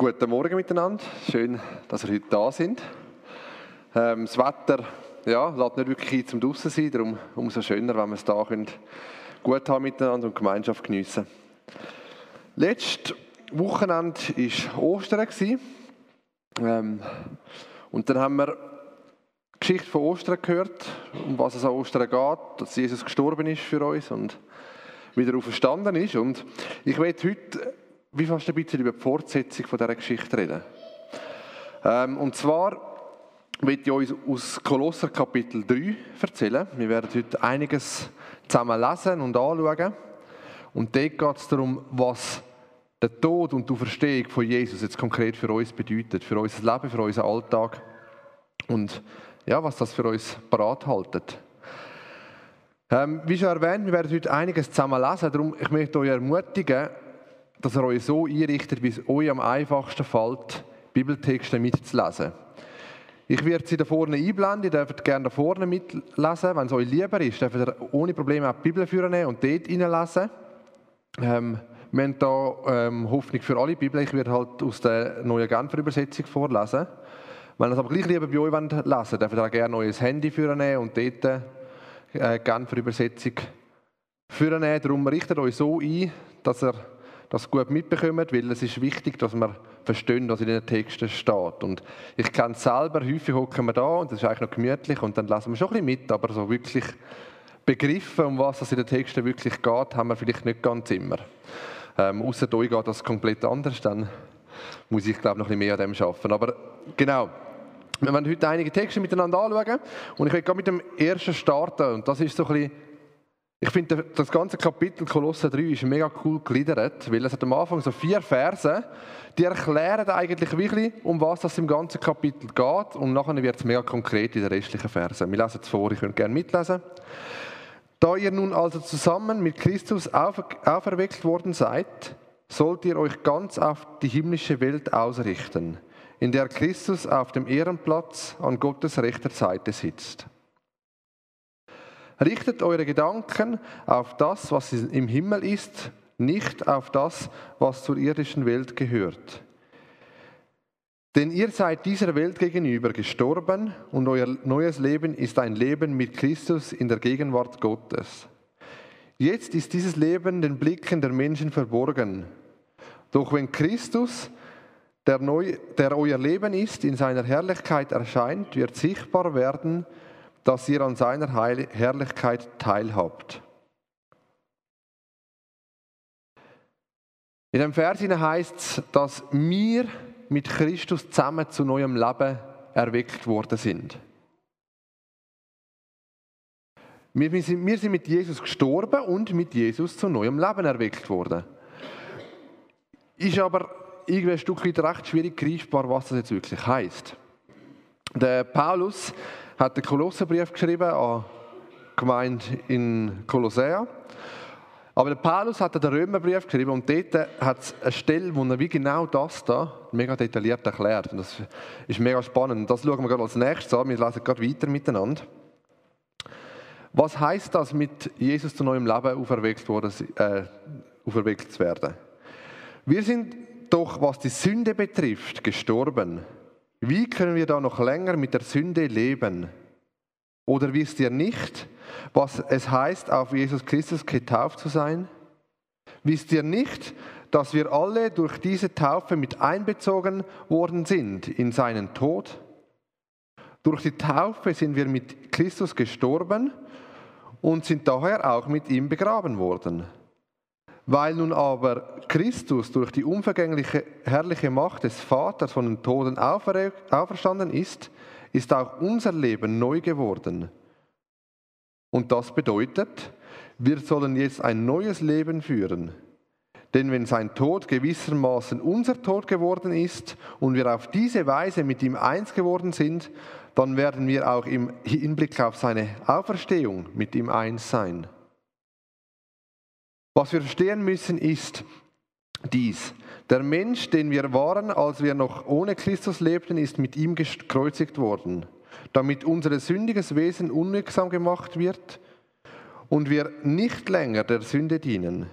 Guten Morgen miteinander. Schön, dass ihr heute da sind. Ähm, das Wetter ja, lässt nicht wirklich ein zum draußen sein, darum umso schöner, wenn wir es da können, gut haben miteinander und Gemeinschaft geniessen. Letztes Wochenende war Ostern. Ähm, und dann haben wir die Geschichte von Ostern gehört, um was es an Ostern geht, dass Jesus gestorben ist für uns und wieder auferstanden ist. Und ich werde heute wie fast ein bisschen über die Fortsetzung von dieser Geschichte reden. Ähm, und zwar möchte ich euch aus Kolosser Kapitel 3 erzählen. Wir werden heute einiges zusammen lesen und anschauen. Und dort geht es darum, was der Tod und die Auferstehung von Jesus jetzt konkret für uns bedeutet, für unser Leben, für unseren Alltag und ja, was das für uns parat haltet. Ähm, wie schon erwähnt, wir werden heute einiges zusammen lesen, darum ich möchte euch ermutigen, dass ihr euch so einrichtet, wie es euch am einfachsten fällt, Bibeltexte mitzulesen. Ich werde sie da vorne einblenden, ihr dürft gerne da vorne mitlesen. Wenn es euch lieber ist, dürft ihr ohne Probleme auch die Bibel führen und dort hineinlesen. Ähm, wir haben hier ähm, Hoffnung für alle Bibel. Ich werde halt aus der neuen Genfer Übersetzung vorlesen. Wenn ihr es aber gleich lieber bei euch wollt, lesen dürft ihr auch gerne euer Handy führen und dort äh, Genfer Übersetzung führen. Darum richtet euch so ein, dass ihr das gut mitbekommen, weil es ist wichtig, dass man verstehen, was in den Texten steht. Und ich kenne es selber, häufig hocken wir da und das ist eigentlich noch gemütlich und dann lassen wir schon ein bisschen mit, aber so wirklich Begriffe, um was es in den Texten wirklich geht, haben wir vielleicht nicht ganz immer. Ähm, Außer euch geht das komplett anders, dann muss ich glaube noch ein bisschen mehr an dem arbeiten. Aber genau, wir werden heute einige Texte miteinander anschauen und ich will mit dem ersten starten und das ist so ein bisschen ich finde, das ganze Kapitel Kolosse 3 ist mega cool gegliedert, weil es hat am Anfang so vier Verse, die erklären eigentlich wirklich, um was es im ganzen Kapitel geht und nachher wird es mega konkret in den restlichen Versen. Wir lesen es vor, ich könnt gerne mitlesen. Da ihr nun also zusammen mit Christus auferweckt worden seid, sollt ihr euch ganz auf die himmlische Welt ausrichten, in der Christus auf dem Ehrenplatz an Gottes rechter Seite sitzt. Richtet eure Gedanken auf das, was im Himmel ist, nicht auf das, was zur irdischen Welt gehört. Denn ihr seid dieser Welt gegenüber gestorben und euer neues Leben ist ein Leben mit Christus in der Gegenwart Gottes. Jetzt ist dieses Leben den Blicken der Menschen verborgen. Doch wenn Christus, der, neu, der euer Leben ist, in seiner Herrlichkeit erscheint, wird sichtbar werden, dass ihr an seiner Herrlichkeit teilhabt. In dem Vers heißt es, dass wir mit Christus zusammen zu neuem Leben erweckt worden sind. Wir sind, wir sind mit Jesus gestorben und mit Jesus zu neuem Leben erweckt worden. Ist aber irgendwie ein Stück weit recht schwierig greifbar, was das jetzt wirklich heißt. Der Paulus hat den Kolosserbrief geschrieben an die Gemeinde in Kolossea. Aber der Paulus hat den Römerbrief geschrieben und dort hat es eine Stelle, wo er wie genau das da mega detailliert erklärt. Und das ist mega spannend. Das schauen wir gerade als nächstes an. Wir lesen gerade weiter miteinander. Was heißt das, mit Jesus zu neuem Leben auferweckt, worden, äh, auferweckt zu werden? Wir sind doch, was die Sünde betrifft, gestorben. Wie können wir da noch länger mit der Sünde leben? Oder wisst ihr nicht, was es heißt, auf Jesus Christus getauft zu sein? Wisst ihr nicht, dass wir alle durch diese Taufe mit einbezogen worden sind in seinen Tod? Durch die Taufe sind wir mit Christus gestorben und sind daher auch mit ihm begraben worden. Weil nun aber Christus durch die unvergängliche herrliche Macht des Vaters von den Toten auferstanden ist, ist auch unser Leben neu geworden. Und das bedeutet, wir sollen jetzt ein neues Leben führen. Denn wenn sein Tod gewissermaßen unser Tod geworden ist und wir auf diese Weise mit ihm eins geworden sind, dann werden wir auch im Hinblick auf seine Auferstehung mit ihm eins sein. Was wir verstehen müssen, ist dies. Der Mensch, den wir waren, als wir noch ohne Christus lebten, ist mit ihm gekreuzigt worden, damit unser sündiges Wesen unwirksam gemacht wird und wir nicht länger der Sünde dienen.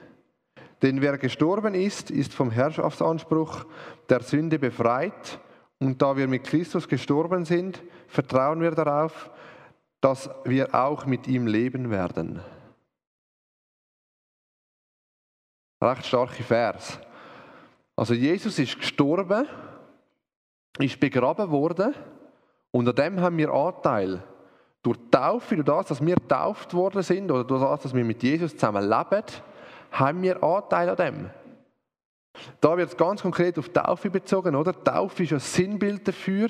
Denn wer gestorben ist, ist vom Herrschaftsanspruch der Sünde befreit. Und da wir mit Christus gestorben sind, vertrauen wir darauf, dass wir auch mit ihm leben werden. Recht starke Vers. Also Jesus ist gestorben, ist begraben worden und an dem haben wir Anteil. Durch Taufe, durch das, dass wir getauft worden sind oder durch das, dass wir mit Jesus zusammen leben, haben wir Anteil an dem. Da wird es ganz konkret auf Taufe bezogen, oder? Taufe ist ein Sinnbild dafür.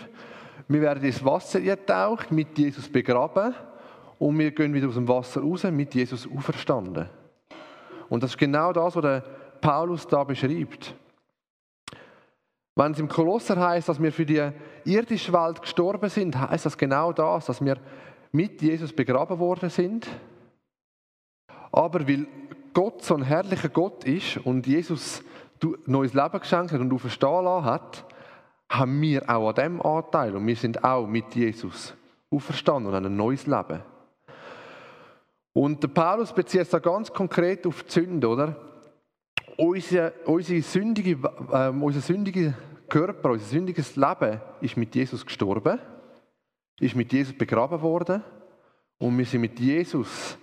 Wir werden ins Wasser getaucht, mit Jesus begraben und wir gehen wieder aus dem Wasser raus, mit Jesus auferstanden. Und das ist genau das, was der Paulus da beschreibt. Wenn es im Kolosser heißt, dass wir für die irdische Welt gestorben sind, heißt das genau das, dass wir mit Jesus begraben worden sind. Aber weil Gott so ein herrlicher Gott ist und Jesus neues Leben geschenkt hat und auferstehen lassen hat, haben wir auch an dem Anteil und wir sind auch mit Jesus auferstanden und haben ein neues Leben. Und der Paulus bezieht es da ganz konkret auf die Sünde, oder? Unser, unsere sündige, äh, unser sündiger Körper, unser sündiges Leben ist mit Jesus gestorben, ist mit Jesus begraben worden und wir sind mit Jesus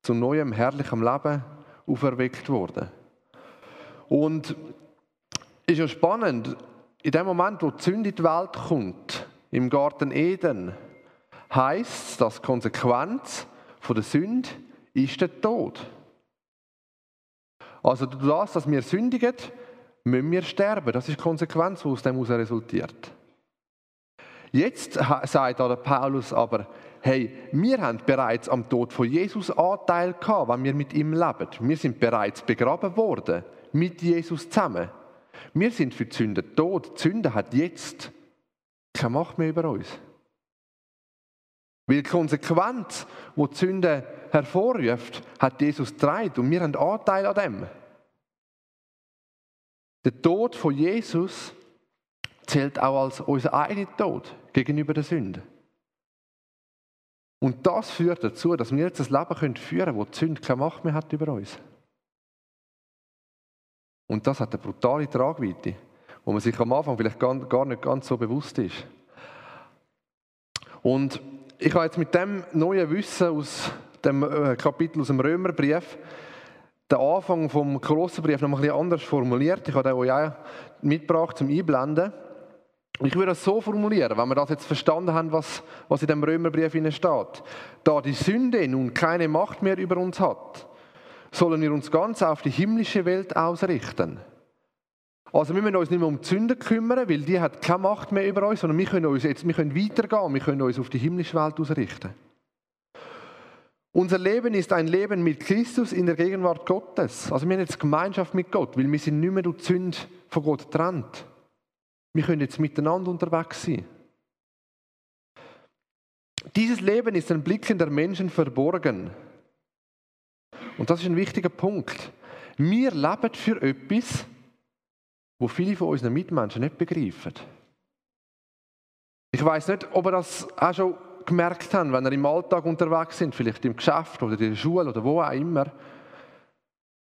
zu neuem, herrlichem Leben auferweckt worden. Und ist ja spannend, in dem Moment, wo die Sünde in die Welt kommt, im Garten Eden, heißt die Konsequenz von der Sünde ist der Tod. Also durch das, dass wir sündigen, müssen wir sterben. Das ist die Konsequenz, die aus dem resultiert. Jetzt sagt der Paulus aber, hey, wir haben bereits am Tod von Jesus Anteil gehabt, wenn wir mit ihm leben. Wir sind bereits begraben worden, mit Jesus zusammen. Wir sind für die Sünde tot. Die Sünde hat jetzt keine Macht mehr über uns. Weil die Konsequenz, die die Sünde hervorruft, hat Jesus getragen und wir haben Anteil an dem. Der Tod von Jesus zählt auch als unser eigener Tod gegenüber der Sünde. Und das führt dazu, dass wir jetzt ein Leben führen können, wo die Sünde keine Macht mehr hat über uns. Und das hat eine brutale Tragweite, wo man sich am Anfang vielleicht gar nicht ganz so bewusst ist. Und ich habe jetzt mit dem neuen Wissen aus dem äh, Kapitel aus dem Römerbrief den Anfang vom Kolosserbrief noch ein bisschen anders formuliert. Ich habe den euch auch mitgebracht zum Einblenden. Ich würde das so formulieren, wenn wir das jetzt verstanden haben, was, was in dem Römerbrief steht. Da die Sünde nun keine Macht mehr über uns hat, sollen wir uns ganz auf die himmlische Welt ausrichten. Also wir müssen uns nicht mehr um die Sünde kümmern, weil die hat keine Macht mehr über uns, sondern wir können, uns jetzt, wir können weitergehen, wir können uns auf die himmlische Welt ausrichten. Unser Leben ist ein Leben mit Christus in der Gegenwart Gottes. Also wir haben jetzt Gemeinschaft mit Gott, weil wir sind nicht mehr durch die Sünde von Gott getrennt. Wir können jetzt miteinander unterwegs sein. Dieses Leben ist den Blicken der Menschen verborgen. Und das ist ein wichtiger Punkt. Wir leben für etwas, wo viele von unseren Mitmenschen nicht begreifen. Ich weiß nicht, ob ihr das auch schon gemerkt habt, wenn ihr im Alltag unterwegs sind, vielleicht im Geschäft oder in der Schule oder wo auch immer,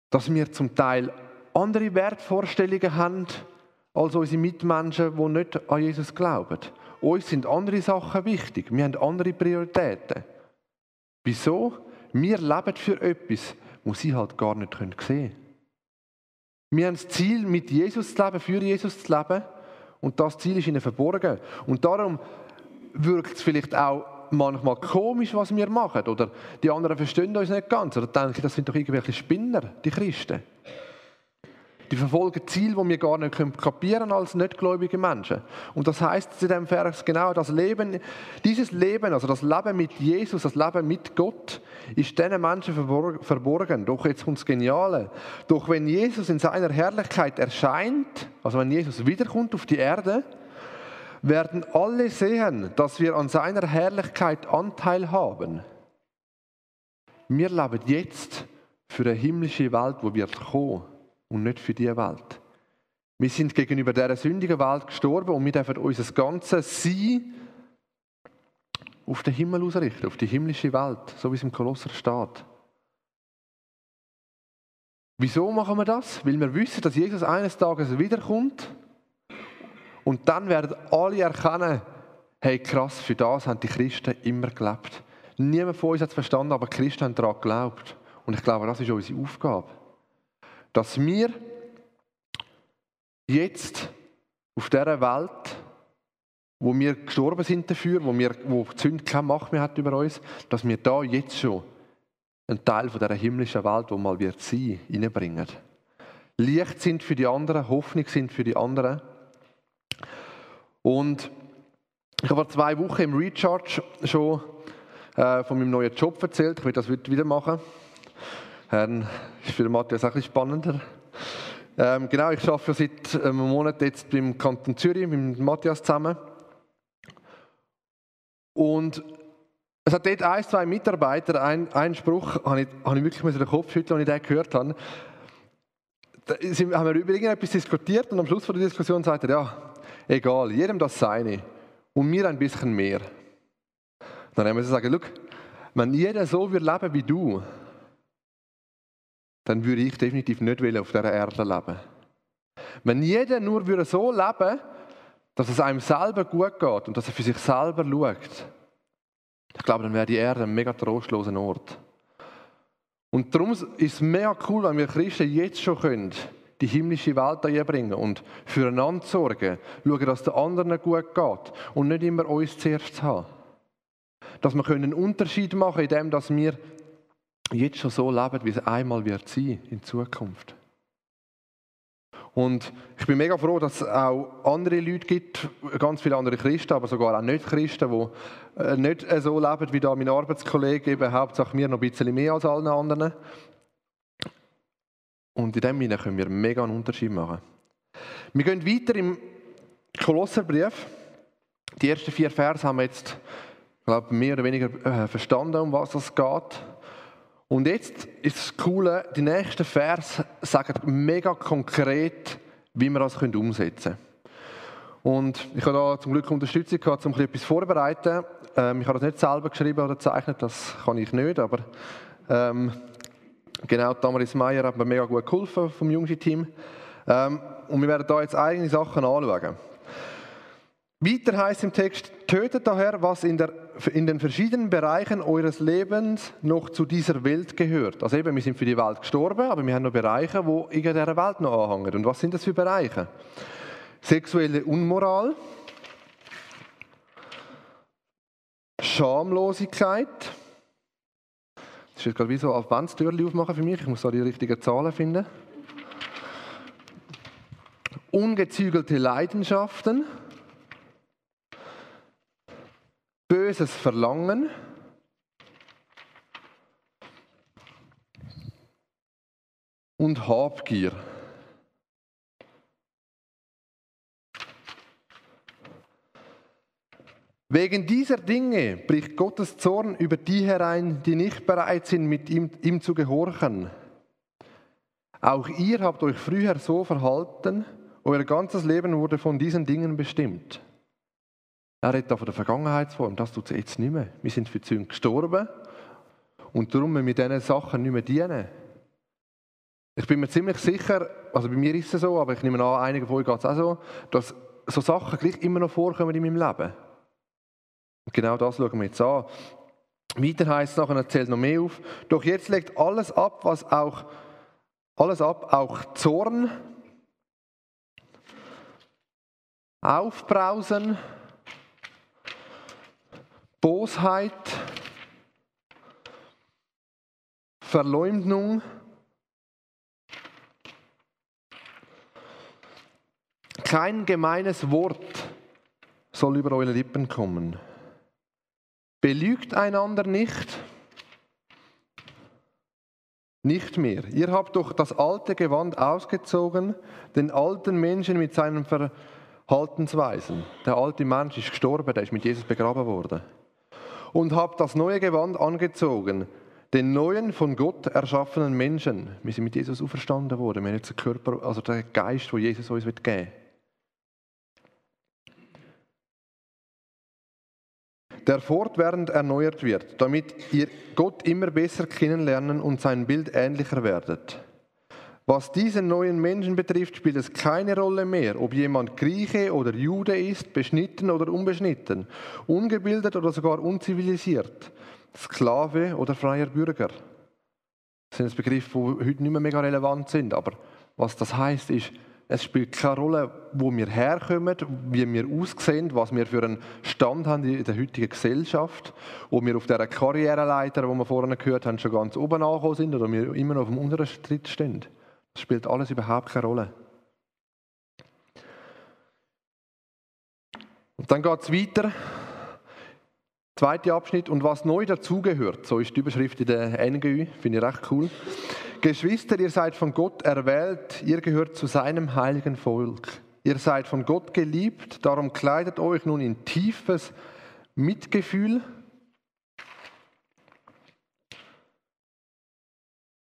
dass wir zum Teil andere Wertvorstellungen haben als unsere Mitmenschen, die nicht an Jesus glauben. Uns sind andere Sachen wichtig. Wir haben andere Prioritäten. Wieso? Wir leben für etwas, was sie halt gar nicht sehen können. Wir haben das Ziel, mit Jesus zu leben, für Jesus zu leben. Und das Ziel ist ihnen verborgen. Und darum wirkt es vielleicht auch manchmal komisch, was wir machen. Oder die anderen verstehen uns nicht ganz. Oder denken, das sind doch irgendwelche Spinner, die Christen. Die verfolgen Ziele, die wir gar nicht kapieren können als nichtgläubige Menschen. Und das heißt in dem Vers genau, das Leben, dieses Leben, also das Leben mit Jesus, das Leben mit Gott, ist diesen Menschen verborgen. Doch jetzt kommt das Geniale. Doch wenn Jesus in seiner Herrlichkeit erscheint, also wenn Jesus wiederkommt auf die Erde, werden alle sehen, dass wir an seiner Herrlichkeit Anteil haben. Wir leben jetzt für eine himmlische Welt, wo wir kommen und nicht für diese Welt. Wir sind gegenüber dieser sündigen Welt gestorben und wir dürfen unser ganzes Sein auf den Himmel ausrichten, auf die himmlische Welt, so wie es im Kolosser steht. Wieso machen wir das? Weil wir wissen, dass Jesus eines Tages wiederkommt und dann werden alle erkennen, hey krass, für das haben die Christen immer gelebt. Niemand von uns hat es verstanden, aber Christen haben daran geglaubt. Und ich glaube, das ist unsere Aufgabe. Dass wir jetzt auf dieser Welt, wo wir gestorben sind dafür, wo, wir, wo die Sünde keine Macht mehr hat über uns, dass wir da jetzt schon einen Teil von dieser himmlischen Welt, wo mal wird sein, reinbringen. Licht sind für die anderen, Hoffnung sind für die anderen. Und ich habe vor zwei Wochen im Recharge schon äh, von meinem neuen Job erzählt. Ich will das wieder machen. Ähm, ist für Matthias auch ein spannender. Ähm, genau, ich arbeite seit einem Monat jetzt beim Kanton Zürich mit Matthias zusammen. Und es hat dort ein, zwei Mitarbeiter, ein, einen Spruch, habe ich, habe ich wirklich den Kopf schütteln, als ich den gehört habe. Da haben wir über irgendetwas diskutiert und am Schluss der Diskussion sagte er, ja, egal, jedem das Seine und mir ein bisschen mehr. Dann haben wir gesagt, wenn jeder so würde leben wie du, dann würde ich definitiv nicht auf dieser Erde leben. Wenn jeder nur würde so leben dass es einem selber gut geht und dass er für sich selber schaut, ich glaube, dann wäre die Erde ein mega trostloser Ort. Und darum ist es mega cool, wenn wir Christen jetzt schon können, die himmlische Welt hier bringen und füreinander sorgen, schauen, dass der anderen gut geht und nicht immer uns zuerst haben. Dass wir einen Unterschied machen können, indem wir jetzt schon so leben, wie es einmal wird sein in Zukunft. Und ich bin mega froh, dass es auch andere Leute gibt, ganz viele andere Christen, aber sogar auch Nicht-Christen, die äh, nicht so leben wie da mein Arbeitskollege, eben Hauptsache mir noch ein bisschen mehr als allen anderen. Und in dem Sinne können wir mega einen Unterschied machen. Wir gehen weiter im Kolosserbrief. Die ersten vier Verse haben wir jetzt, glaube mehr oder weniger äh, verstanden, um was es geht. Und jetzt ist das Coole, die nächsten Vers sagen mega konkret, wie wir das umsetzen können. Und ich habe da zum Glück Unterstützung gehabt, um etwas vorzubereiten. Ähm, ich habe das nicht selber geschrieben oder gezeichnet, das kann ich nicht, aber ähm, genau, Damaris Meyer hat mir mega gut geholfen vom Jungsi-Team. Ähm, und wir werden da jetzt eigene Sachen anschauen. Weiter heißt im Text, tötet daher, was in, der, in, den verschiedenen Bereichen eures Lebens noch zu dieser Welt gehört. Also eben, wir sind für die Welt gestorben, aber wir haben noch Bereiche, wo in dieser Welt noch anhängen. Und was sind das für Bereiche? Sexuelle Unmoral, Schamlosigkeit, das ist jetzt gerade wie so Adventstürchen aufmachen für mich, ich muss da die richtigen Zahlen finden. Ungezügelte Leidenschaften, böses Verlangen, und Habgier. Wegen dieser Dinge bricht Gottes Zorn über die herein, die nicht bereit sind, mit ihm, ihm zu gehorchen. Auch ihr habt euch früher so verhalten, euer ganzes Leben wurde von diesen Dingen bestimmt. Er redet von der Vergangenheitsform, das tut es jetzt nicht mehr. Wir sind für die Sünde gestorben und darum müssen wir diesen Sachen nicht mehr dienen. Ich bin mir ziemlich sicher, also bei mir ist es so, aber ich nehme an, einigen von euch geht es auch so, dass so Sachen gleich immer noch vorkommen in meinem Leben. Und genau das schauen wir jetzt an. Weiter heißt es nachher, er zählt noch mehr auf. Doch jetzt legt alles ab, was auch, alles ab, auch Zorn, Aufbrausen, Bosheit, Verleumdung, kein gemeines Wort soll über eure Lippen kommen. Belügt einander nicht, nicht mehr. Ihr habt doch das alte Gewand ausgezogen, den alten Menschen mit seinen Verhaltensweisen. Der alte Mensch ist gestorben, der ist mit Jesus begraben worden und habt das neue Gewand angezogen, den neuen von Gott erschaffenen Menschen. Wir sind mit Jesus auferstanden worden. Wir haben jetzt den Körper, also den Geist, wo Jesus uns geben will. der fortwährend erneuert wird, damit ihr Gott immer besser kennenlernen und sein Bild ähnlicher werdet. Was diesen neuen Menschen betrifft, spielt es keine Rolle mehr, ob jemand Grieche oder Jude ist, beschnitten oder unbeschnitten, ungebildet oder sogar unzivilisiert, Sklave oder freier Bürger. Das sind Begriffe, die heute nicht mehr mega relevant sind, aber was das heißt, ist, es spielt keine Rolle, wo wir herkommen, wie wir aussehen, was wir für einen Stand haben in der heutigen Gesellschaft, ob wir auf dieser Karriereleiter, die wir vorhin gehört haben, schon ganz oben angekommen sind oder wir immer noch auf dem unteren Schritt stehen. Das spielt alles überhaupt keine Rolle. Und dann geht es weiter. Zweiter Abschnitt. Und was neu dazugehört, so ist die Überschrift in der NGÜ, finde ich recht cool. Geschwister, ihr seid von Gott erwählt, ihr gehört zu seinem heiligen Volk. Ihr seid von Gott geliebt, darum kleidet euch nun in tiefes Mitgefühl,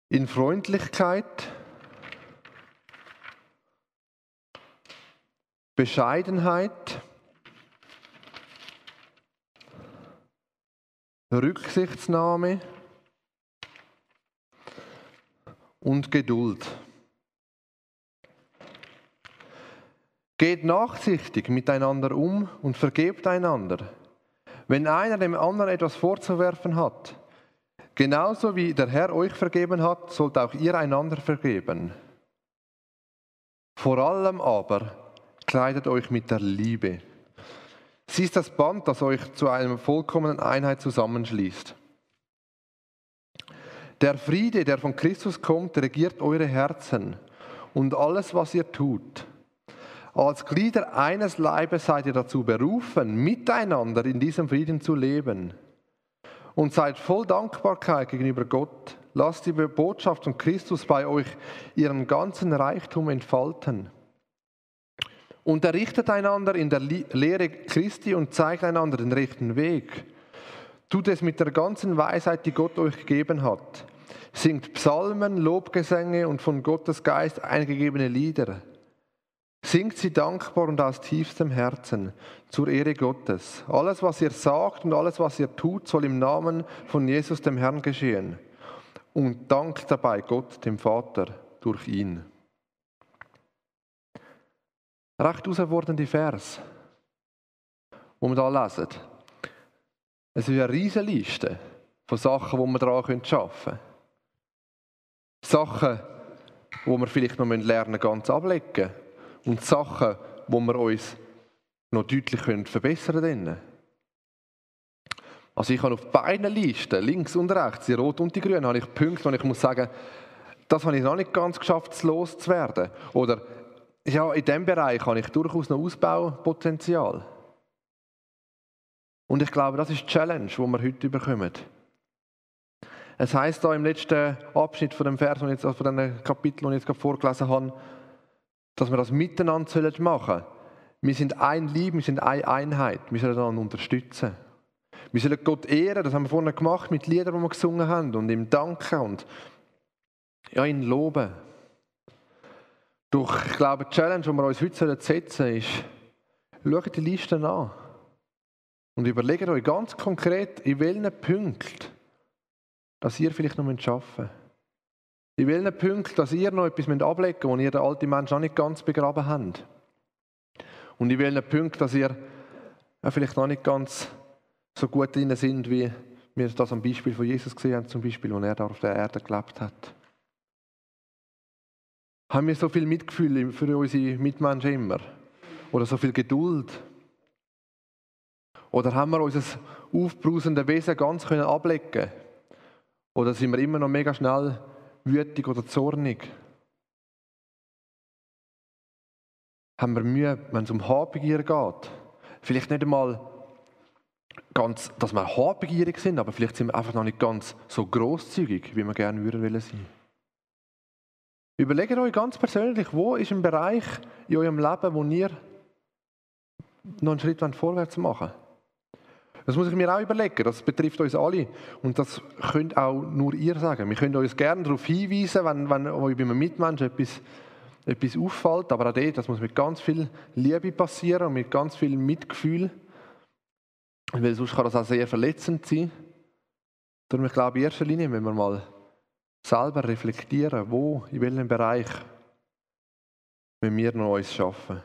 in Freundlichkeit, Bescheidenheit, Rücksichtsnahme und Geduld. Geht nachsichtig miteinander um und vergebt einander. Wenn einer dem anderen etwas vorzuwerfen hat, genauso wie der Herr euch vergeben hat, sollt auch ihr einander vergeben. Vor allem aber kleidet euch mit der Liebe. Sie ist das Band, das euch zu einer vollkommenen Einheit zusammenschließt. Der Friede, der von Christus kommt, regiert eure Herzen und alles, was ihr tut. Als Glieder eines Leibes seid ihr dazu berufen, miteinander in diesem Frieden zu leben. Und seid voll Dankbarkeit gegenüber Gott. Lasst die Botschaft von Christus bei euch ihren ganzen Reichtum entfalten. Unterrichtet einander in der Lehre Christi und zeigt einander den rechten Weg. Tut es mit der ganzen Weisheit, die Gott euch gegeben hat. Singt Psalmen, Lobgesänge und von Gottes Geist eingegebene Lieder. Singt sie dankbar und aus tiefstem Herzen zur Ehre Gottes. Alles, was ihr sagt und alles, was ihr tut, soll im Namen von Jesus dem Herrn geschehen. Und dankt dabei Gott, dem Vater, durch ihn recht herausfordernde Vers, die wir hier lesen. Es ist eine riesige Liste von Sachen, die wir daran arbeiten können. Sachen, die wir vielleicht noch lernen ganz ablegen und Sachen, wo wir uns noch deutlich verbessern können. Also ich habe auf beiden Listen, links und rechts, die rot und die grün, habe ich Punkte, wo ich muss sagen, das habe ich noch nicht ganz geschafft, loszuwerden. Oder ja, in diesem Bereich habe ich durchaus noch Ausbaupotenzial. Und ich glaube, das ist die Challenge, die wir heute bekommen. Es heißt da im letzten Abschnitt von dem Vers, von dem Kapitel, ich jetzt vorgelesen habe, dass wir das miteinander machen sollen. Wir sind ein Lieb, wir sind eine Einheit. Wir sollen einander unterstützen. Wir sollen Gott ehren, das haben wir vorhin gemacht mit Liedern, die wir gesungen haben und ihm danken und ja, ihn loben. Doch ich glaube, die Challenge, die wir uns heute setzen ist, schaut die Liste an und überlegt euch ganz konkret, in welchen Punkten dass ihr vielleicht noch arbeiten müsst. In welchen Punkten, dass ihr noch etwas ablegen müsst, wo ihr den alten Menschen noch nicht ganz begraben habt. Und in welchen Punkten, dass ihr vielleicht noch nicht ganz so gut drin sind, wie wir das am Beispiel von Jesus gesehen haben, zum Beispiel, als er da auf der Erde gelebt hat. Haben wir so viel Mitgefühl für unsere Mitmenschen immer? Oder so viel Geduld? Oder haben wir unser aufbrausendes Wesen ganz können ablegen Oder sind wir immer noch mega schnell wütig oder zornig? Haben wir Mühe, wenn es um Habgier geht? Vielleicht nicht einmal ganz, dass wir habgierig sind, aber vielleicht sind wir einfach noch nicht ganz so großzügig, wie wir gerne würden sein. Überlegt euch ganz persönlich, wo ist ein Bereich in eurem Leben, wo ihr noch einen Schritt vorwärts machen wollt. Das muss ich mir auch überlegen. Das betrifft uns alle. Und das könnt auch nur ihr sagen. Wir können uns gerne darauf hinweisen, wenn, wenn euch bei einem Mitmenschen etwas, etwas auffällt. Aber auch das, das muss mit ganz viel Liebe passieren und mit ganz viel Mitgefühl. Weil sonst kann das auch sehr verletzend sein. Darum, ich glaube, in erster Linie müssen wir mal selber reflektieren, wo, in welchem Bereich müssen wir noch uns schaffen.